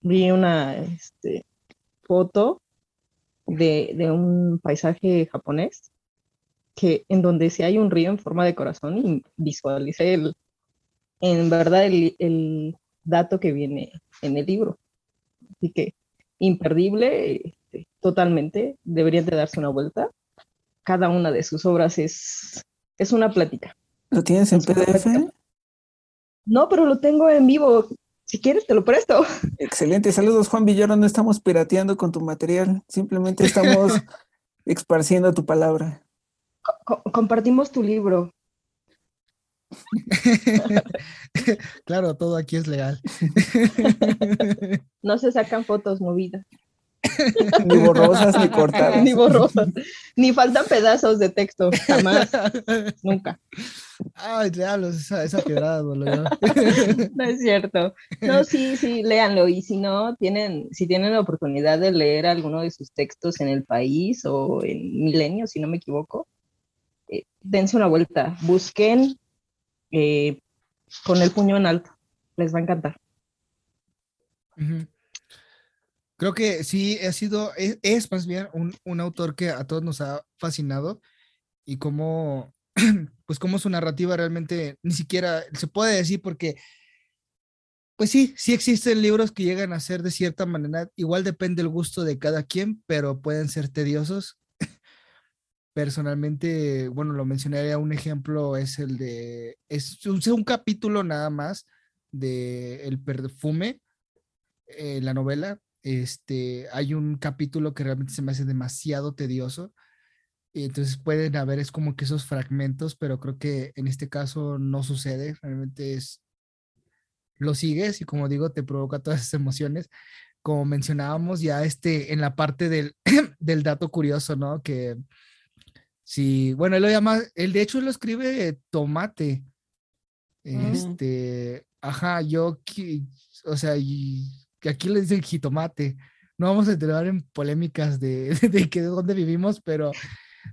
vi una este, foto de, de un paisaje japonés que en donde si hay un río en forma de corazón y visualicé el, en verdad el, el dato que viene en el libro. Así que imperdible, este, totalmente, deberían de darse una vuelta. Cada una de sus obras es, es una plática. ¿Lo tienes en Es PDF? plática. No, pero lo tengo en vivo. Si quieres, te lo presto. Excelente. Saludos, Juan Villoro. No estamos pirateando con tu material. Simplemente estamos <laughs> esparciendo tu palabra. Co- compartimos tu libro. <laughs> claro, todo aquí es legal. <laughs> No se sacan fotos movidas, <laughs> Ni borrosas ni cortadas. ni borrosas, ni faltan pedazos de texto, jamás, <laughs> nunca. Ay, diablos, esa, esa quebrada dolió. <laughs> No es cierto. No, sí, sí, léanlo. Y si no, tienen, si tienen la oportunidad de leer alguno de sus textos en El País o en Milenio, si no me equivoco, eh, dense una vuelta. Busquen eh, con el puño en alto. Les va a encantar. Creo que sí, ha sido, es, es más bien un, un autor que a todos nos ha fascinado y cómo, <clears throat> pues cómo su narrativa realmente ni siquiera se puede decir porque, pues sí, sí existen libros que llegan a ser de cierta manera, igual depende el gusto de cada quien, pero pueden ser tediosos. <laughs> Personalmente, bueno, lo mencionaría un ejemplo, es el de, es un, un capítulo nada más de El perfume, eh, la novela, este, hay un capítulo que realmente se me hace demasiado tedioso. Y entonces pueden haber, es como que esos fragmentos, pero creo que en este caso no sucede. Realmente es, lo sigues y como digo, te provoca todas esas emociones. Como mencionábamos ya este, en la parte del, <clears throat> del dato curioso, ¿no? Que sí, bueno, él lo llama, él de hecho lo escribe tomate. Mm. Este, ajá, yo, o sea, y que aquí le dicen jitomate. No vamos a entrar en polémicas de, <laughs> de que de dónde vivimos, pero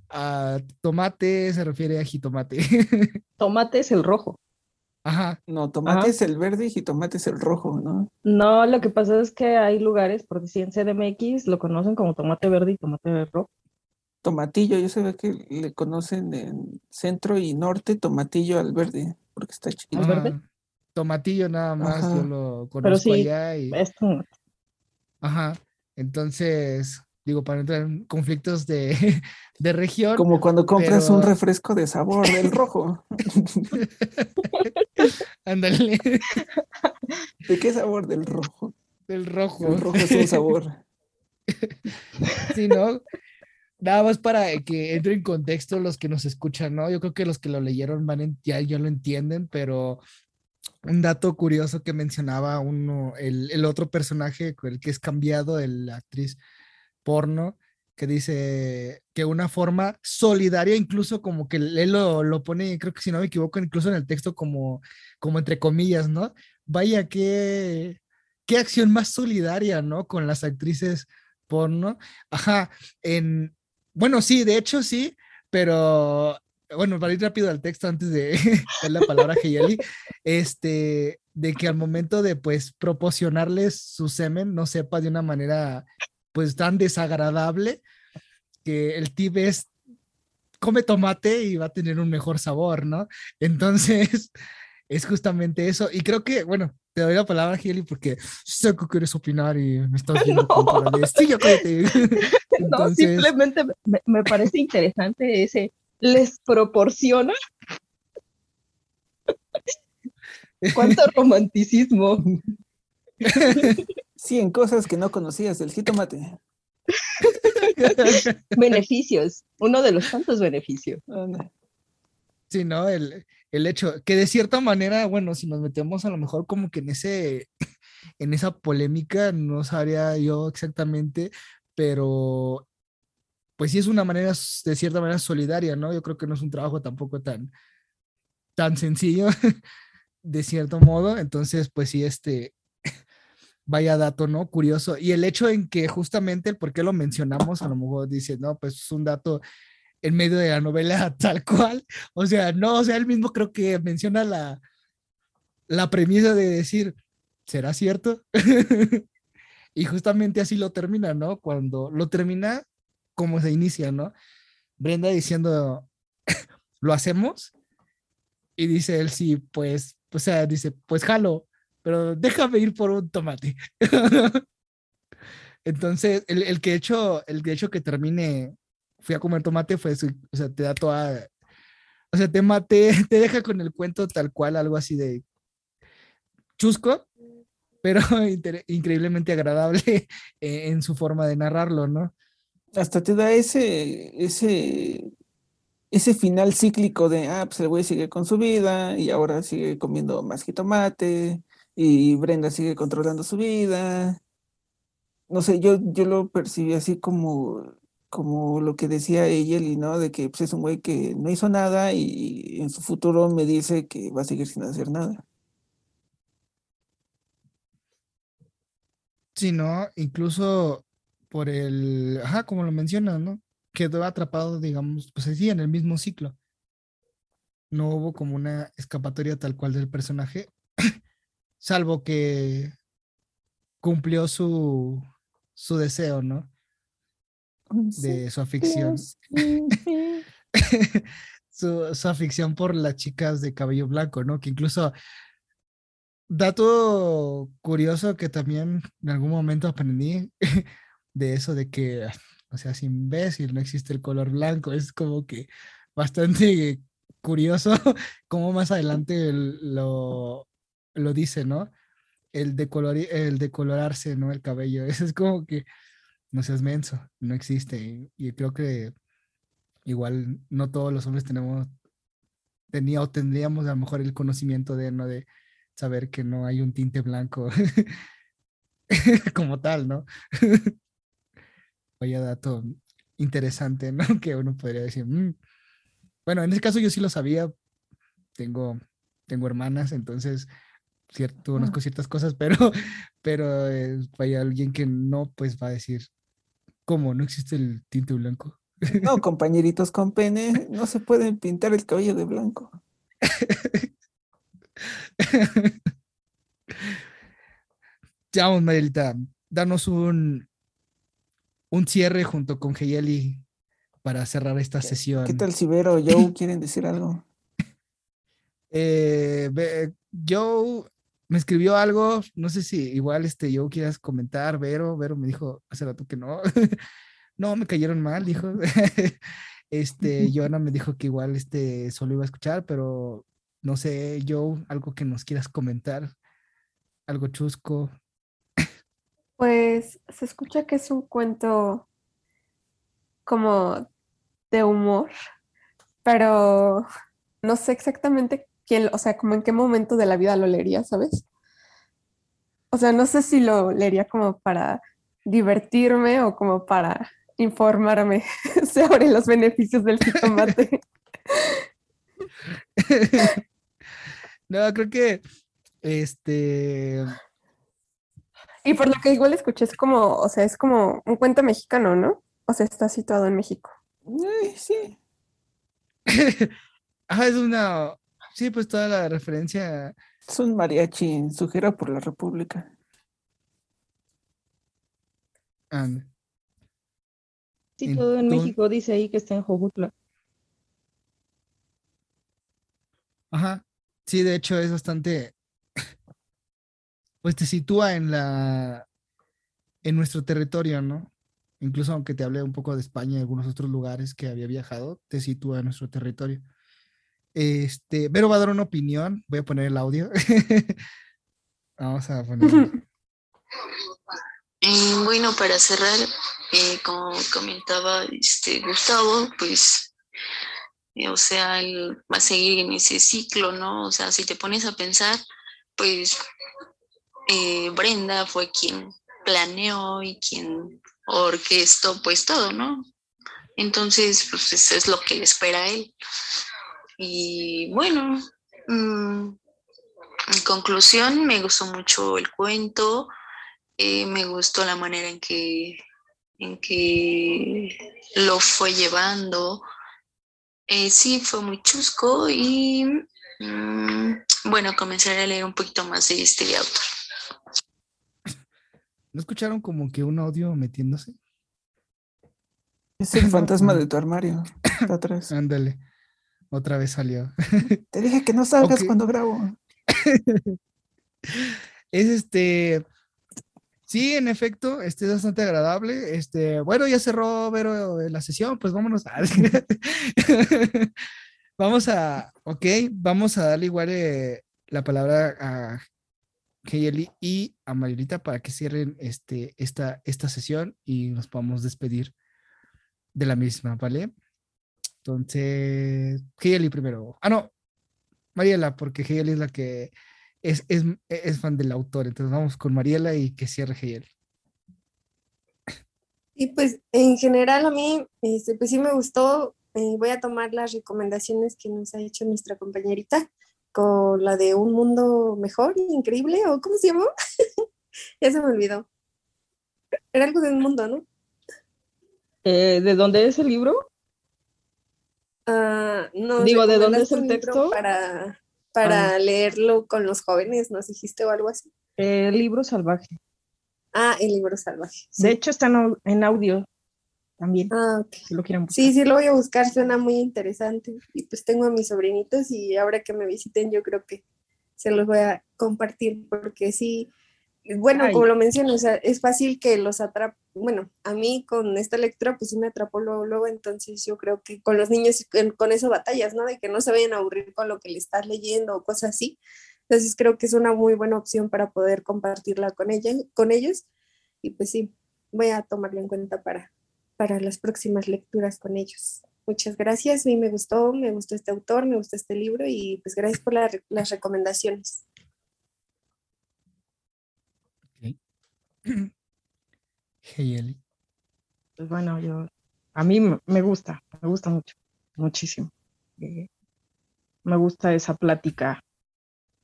a tomate se refiere a jitomate. <laughs> Tomate es el rojo. Ajá, No, tomate Ajá. es el verde y jitomate es el rojo, ¿no? No, lo que pasa es que hay lugares, porque si en CDMX lo conocen como tomate verde y tomate rojo. Tomatillo, yo sé que le conocen en centro y norte, tomatillo al verde, porque está chiquito. ¿Al verde? Tomatillo nada más, yo Ajá. Pero lo conozco sí, allá y, ajá. Entonces, digo, para entrar en conflictos de, <laughs> de región, Como cuando compras un refresco de sabor del rojo. <laughs> ándale, ¿De qué sabor del rojo? del rojo. El rojo es un sabor. <laughs> Sí, ¿no? Nada más para que entre en contexto los que nos escuchan, ¿no? Yo creo que los que lo leyeron van en- ya, ya lo entienden, pero un dato curioso que mencionaba uno, el, el otro personaje, el que es cambiado, el- actriz porno, que dice que una forma solidaria, incluso como que él lo, lo pone, creo que si no me equivoco, incluso en el texto como, como entre comillas, ¿no? Vaya, qué, qué acción más solidaria, ¿no? Con las actrices porno. Ajá, en, bueno, sí, de hecho sí, pero bueno, para ir rápido al texto antes de <laughs> dar la palabra a Heyeli, este, de que al momento de pues proporcionarles su semen no sepa de una manera pues tan desagradable que el tip es come tomate y va a tener un mejor sabor, ¿no? Entonces, <laughs> es justamente eso. Y creo que, bueno, te doy la palabra, Heli, porque sé que quieres opinar y me estás viendo con cara de, sí, ya cállate". <laughs> No, Entonces, simplemente me, me parece interesante ese, les proporciona. Cuánto romanticismo. <laughs> Sí, en cosas que no conocías del jitomate. <laughs> Beneficios, uno de los tantos beneficios. Sí, ¿no? El, el hecho que de cierta manera, bueno, si nos metemos a lo mejor como que en ese, en esa polémica, no sabría yo exactamente, pero pues sí es una manera, de cierta manera solidaria, ¿no? Yo creo que no es un trabajo tampoco tan, tan sencillo, <laughs> de cierto modo, entonces, pues sí, este, <laughs> vaya dato, ¿no? Curioso. Y el hecho en que justamente el por qué lo mencionamos, a lo mejor dice, no, pues es un dato en medio de la novela <laughs> tal cual. O sea, no, o sea, él mismo creo que menciona la, la premisa de decir, ¿será cierto? y justamente así lo termina, ¿no? Cuando lo termina como se inicia, ¿no? Brenda diciendo, <laughs> ¿lo hacemos? Y dice él, sí, pues, o sea, dice, pues jalo, pero déjame ir por un tomate. <laughs> Entonces, el, el que hecho, el que hecho que termine, fui a comer tomate, fue o sea, te da toda, o sea, te mate, <laughs> te deja con el cuento tal cual, algo así de chusco, pero increíblemente agradable en su forma de narrarlo, ¿no? Hasta te da ese, ese, ese final cíclico de, ah, pues el güey sigue con su vida y ahora sigue comiendo más jitomate y Brenda sigue controlando su vida. No sé, yo, yo lo percibí así como, como lo que decía Eyeli, ¿no? De que pues, es un güey que no hizo nada y en su futuro me dice que va a seguir sin hacer nada. Sí, ¿no? Incluso por el, ajá, como lo mencionas, ¿no? Quedó atrapado, digamos, pues así, en el mismo ciclo. No hubo como una escapatoria tal cual del personaje, <coughs> salvo que cumplió su, su deseo, ¿no? De su afición. <laughs> su, su afición por las chicas de cabello blanco, ¿no? Que incluso dato curioso que también en algún momento aprendí <laughs> de eso de que, o sea, es imbécil, no existe el color blanco, es como que bastante <laughs> curioso <laughs> como más adelante lo, lo dice, ¿no? El, decolor, el decolorarse, ¿no? El cabello, <laughs> eso es como que no seas menso, no existe. Y, creo que igual no todos los hombres tenemos, tenía o tendríamos a lo mejor el conocimiento de, ¿no? De saber que no hay un tinte blanco como tal, ¿no? Vaya dato interesante, ¿no? <laughs> Que uno podría decir, mm". bueno, en ese caso yo sí lo sabía, tengo, tengo hermanas, entonces cierto, conozco ciertas cosas, pero, <laughs> pero eh, vaya alguien que no, pues va a decir, ¿cómo? ¿No existe el tinte blanco? <laughs> No, compañeritos con pene, no se pueden pintar el cabello de blanco. ya, Marielita, danos un, un cierre junto con Geyeli para cerrar esta sesión. ¿Qué tal si Vero o Joe <laughs> quieren decir algo? Eh, Joe me escribió algo, no sé si igual este Joe quieras comentar, Vero, Vero me dijo hace rato que no. <laughs> no, me cayeron mal, dijo. <laughs> este, Joana me dijo que igual este solo iba a escuchar, pero no sé, Joe, algo que nos quieras comentar, algo chusco. Pues se escucha que es un cuento como de humor, pero no sé exactamente quién, o sea, como en qué momento de la vida lo leería, ¿sabes? O sea, no sé si lo leería como para divertirme o como para informarme <laughs> sobre los beneficios del jitomate. <laughs> <laughs> no, creo que este y por lo que igual escuché, es como, o sea, es como un cuento mexicano, ¿no? O sea, está situado en México. sí. <laughs> ah, es una. Sí, pues toda la referencia. Es un mariachi en su gira por la República. Sí, todo en México dice ahí que está en Jojutla. Ajá. Sí, de hecho es bastante pues te sitúa en la en nuestro territorio, ¿no? Incluso aunque te hablé un poco de España y algunos otros lugares que había viajado, te sitúa en nuestro territorio. Este, Vero va a dar una opinión, voy a poner el audio. <laughs> Vamos a poner. <laughs> Eh, bueno, para cerrar, eh, como comentaba este Gustavo, pues, eh, o sea, él va a seguir en ese ciclo, ¿no? O sea, si te pones a pensar, pues eh, Brenda fue quien planeó y quien orquestó pues todo, ¿no? Entonces, pues eso es lo que espera él. Y bueno, mm, en conclusión, me gustó mucho el cuento, eh, me gustó la manera en que, en que lo fue llevando. Eh, sí, fue muy chusco y mm, bueno, comenzaré a leer un poquito más de este autor. ¿No escucharon como que un audio metiéndose? Es el <laughs> fantasma de tu armario. Está <coughs> atrás. Ándale. Otra vez salió. Te dije que no salgas cuando grabo. <laughs> es este. Sí, en efecto, este es bastante agradable. Este, bueno, ya cerró Vero la sesión, pues vámonos a. <laughs> vamos a, ok, vamos a darle igual eh, la palabra a Kayeli y a Mayorita para que cierren este, esta, esta sesión y nos podamos despedir de la misma, ¿vale? Entonces, Kayeli primero. Ah, no, Mariela, porque Kayeli es la que es, es, es, fan del autor. Entonces vamos con Mariela y que cierre Kayeli. Y pues en general a mí, este, pues sí me gustó. Eh, voy a tomar las recomendaciones que nos ha hecho nuestra compañerita con la de Un Mundo Mejor, Increíble, o ¿cómo se llamó? <laughs> ya se me olvidó. Era algo de un mundo, ¿no? Eh, ¿De dónde es el libro? Ah, no, Digo, ¿de dónde es el texto? Para, para ah. leerlo con los jóvenes, ¿nos dijiste o algo así? El libro salvaje. Ah, el libro salvaje. De hecho, está en, en audio también. Ah, ok. Si lo quieren buscar. Sí, sí, lo voy a buscar, suena muy interesante. Y pues tengo a mis sobrinitos y ahora que me visiten yo creo que se los voy a compartir porque sí, bueno, Ay. como lo menciono, o sea, es fácil que los atrape. Bueno, a mí con esta lectura pues sí me atrapó luego, luego, entonces yo creo que con los niños con, con eso batallas, ¿no? De que no se vayan a aburrir con lo que le estás leyendo o cosas así. Entonces creo que es una muy buena opción para poder compartirla con ella, con ellos. Y pues sí, voy a tomarlo en cuenta para, para las próximas lecturas con ellos. Muchas gracias, a mí me gustó, me gustó este autor, me gustó este libro y pues gracias por la- las recomendaciones. <clears throat> Hey, Eli. Pues bueno, yo, a mí me me gusta, me gusta mucho, muchísimo. Eh, me gusta esa plática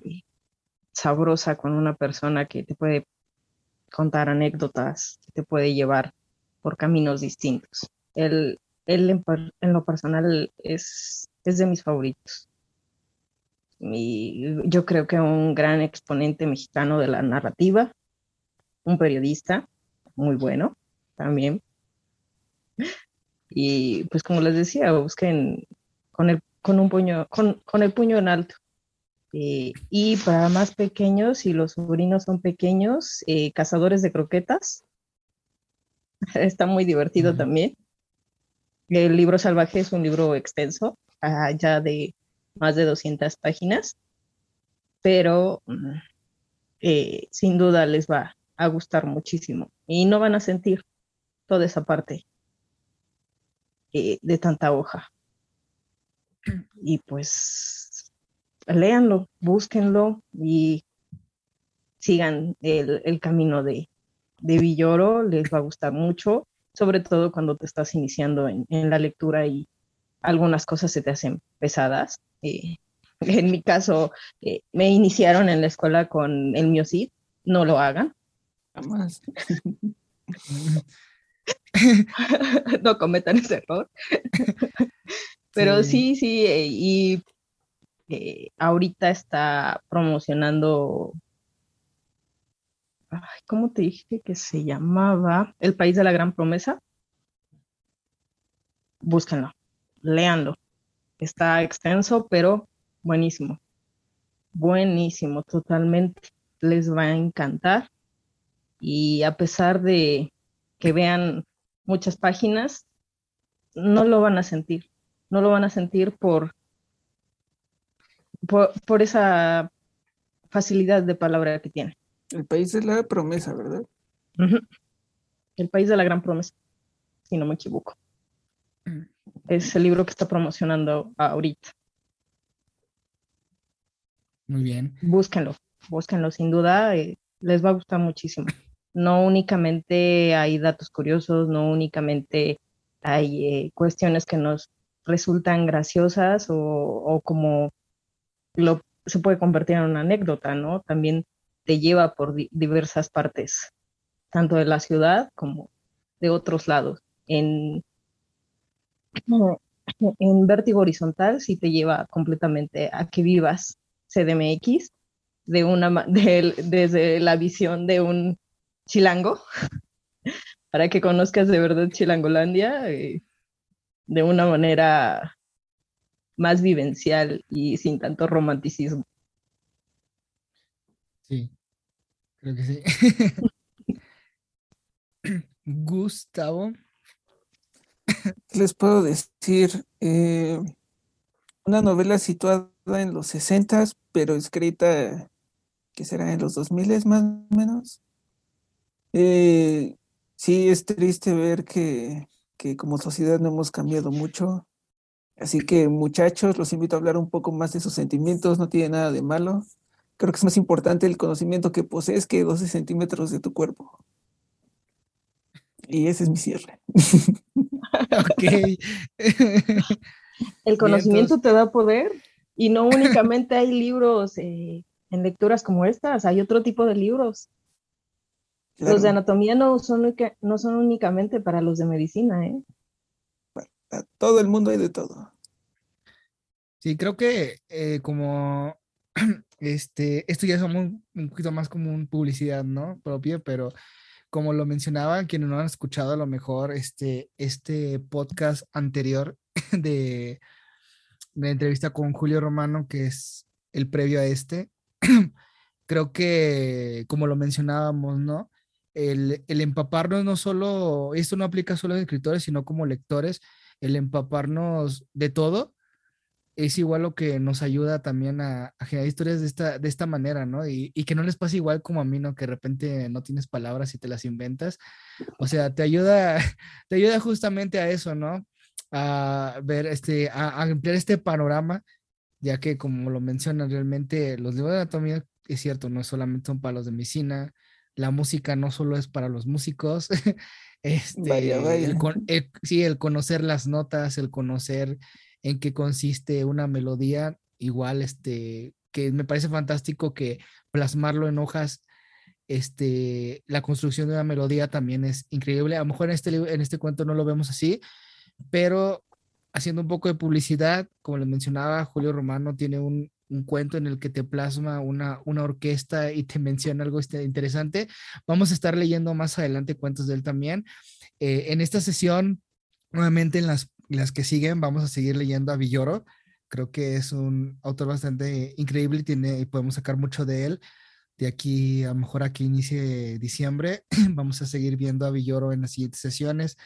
eh, sabrosa con una persona que te puede contar anécdotas, que te puede llevar por caminos distintos. Él, él en, en lo personal es, es de mis favoritos. Y yo creo que un gran exponente mexicano de la narrativa, un periodista muy bueno también. Y pues como les decía, busquen con el, con un puño, con, con el puño en alto. Eh, y para más pequeños, si los sobrinos son pequeños, eh, cazadores de croquetas. <laughs> Está muy divertido también. El libro salvaje es un libro extenso, ah, ya de más de 200 páginas, pero mm, eh, sin duda les va a gustar muchísimo y no van a sentir toda esa parte eh, de tanta hoja. Y pues léanlo, búsquenlo y sigan el, el camino de, de Villoro, les va a gustar mucho, sobre todo cuando te estás iniciando en, en la lectura y algunas cosas se te hacen pesadas. Eh, en mi caso, eh, me iniciaron en la escuela con el Miocid, no lo hagan, Jamás. <laughs> no cometan ese error. Pero sí, sí, eh, y eh, ahorita está promocionando, ¿cómo te dije que se llamaba? El País de la Gran Promesa. Búsquenlo, léanlo. Está extenso, pero buenísimo. Buenísimo, totalmente. Les va a encantar. Y a pesar de que vean muchas páginas, no lo van a sentir. No lo van a sentir por, por, por esa facilidad de palabra que tiene. El país de la promesa, ¿verdad? El país de la gran promesa, si no me equivoco. Es el libro que está promocionando ahorita. Muy bien. Búsquenlo, búsquenlo sin duda, eh, les va a gustar muchísimo. No únicamente hay datos curiosos, no únicamente hay eh, cuestiones que nos resultan graciosas o, o como lo, se puede convertir en una anécdota, ¿no? También te lleva por di- diversas partes, tanto de la ciudad como de otros lados. En, en vértigo horizontal sí te lleva completamente a que vivas CDMX de una, desde la visión de un chilango, <laughs> para que conozcas de verdad Chilangolandia eh, de una manera más vivencial y sin tanto romanticismo. Sí, creo que sí. <laughs> Gustavo. ¿Qué les puedo decir? Eh, una novela situada en los 60, pero escrita, que será en los 2000 más o menos. Eh, sí, es triste ver que, que como sociedad no hemos cambiado mucho. Así que muchachos, los invito a hablar un poco más de sus sentimientos, no tiene nada de malo. Creo que es más importante el conocimiento que posees que 12 centímetros de tu cuerpo. Y ese es mi cierre. Ok. <laughs> El conocimiento entonces- te da poder y no únicamente hay libros eh, en lecturas como estas, hay otro tipo de libros. Los de anatomía no son, no son únicamente para los de medicina, ¿eh? a todo el mundo hay de todo. Sí, creo que eh, como <clears throat> este, esto ya es un, un poquito más como un publicidad, ¿no? Propia, pero como lo mencionaban, quienes no han escuchado a lo mejor este, este podcast anterior <laughs> de, de entrevista con Julio Romano, que es el previo a este, <clears throat> creo que, como lo mencionábamos, ¿no? El, el, empaparnos no solo, esto no aplica solo a escritores, sino como lectores, el empaparnos de todo es igual lo que nos ayuda también a, generar historias de esta, de esta manera, ¿no? Y, y, que no les pase igual como a mí, ¿no? Que de repente no tienes palabras y te las inventas. O sea, te ayuda, <laughs> te ayuda justamente a eso, ¿no? A ver, este, a, a ampliar este panorama, ya que como lo mencionan realmente, los libros de anatomía, es cierto, no solamente son para los de medicina, la música no solo es para los músicos, <laughs> este, vaya, vaya. El, el, sí, el conocer las notas, el conocer en qué consiste una melodía, igual, este, que me parece fantástico que plasmarlo en hojas, este, la construcción de una melodía también es increíble. A lo mejor en este, en este cuento no lo vemos así, pero haciendo un poco de publicidad, como les mencionaba, Julio Romano tiene un, un cuento en el que te plasma una, una orquesta y te <laughs> menciona algo este, interesante. Vamos a estar leyendo más adelante cuentos de él también. Eh, en esta sesión, nuevamente en las las que siguen, vamos a seguir leyendo a Villoro. Creo que es un autor bastante increíble y, tiene, y podemos sacar mucho de él. De aquí, a lo mejor aquí inicie diciembre, <clears throat> vamos a seguir viendo a Villoro en las siguientes sesiones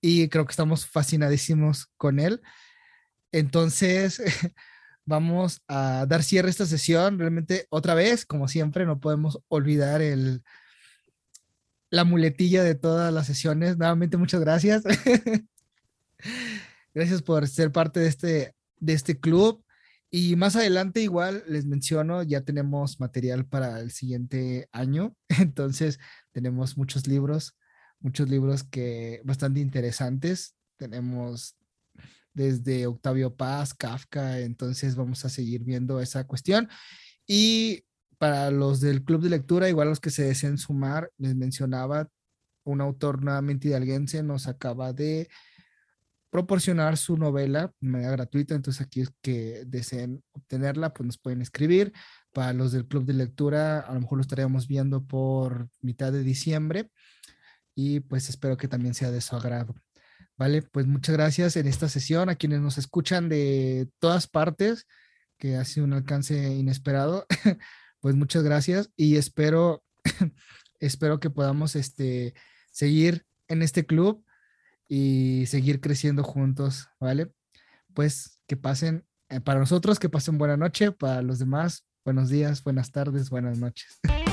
y creo que estamos fascinadísimos con él. Entonces, <laughs> vamos a dar cierre a esta sesión. Realmente, otra vez, como siempre, no podemos olvidar el, la muletilla de todas las sesiones. Nuevamente, muchas gracias. <laughs> Gracias por ser parte de este, de este club. Y más adelante igual les menciono, ya tenemos material para el siguiente año. <laughs> Entonces tenemos muchos libros, muchos libros que bastante interesantes. Tenemos desde Octavio Paz, Kafka, entonces vamos a seguir viendo esa cuestión. Y para los del club de lectura, igual los que se deseen sumar, les mencionaba, un autor nuevamente hidalguense nos acaba de proporcionar su novela de manera gratuita. Entonces, aquí que deseen obtenerla, pues nos pueden escribir. Para los del club de lectura, a lo mejor lo estaríamos viendo por mitad de diciembre y pues espero que también sea de su agrado. Vale, pues muchas gracias en esta sesión a quienes nos escuchan de todas partes, que ha sido un alcance inesperado. <laughs> pues muchas gracias y espero, <laughs> espero que podamos este, seguir en este club y seguir creciendo juntos, ¿vale? Pues que pasen, eh, para nosotros, que pasen buena noche, para los demás, buenos días, buenas tardes, buenas noches. <laughs>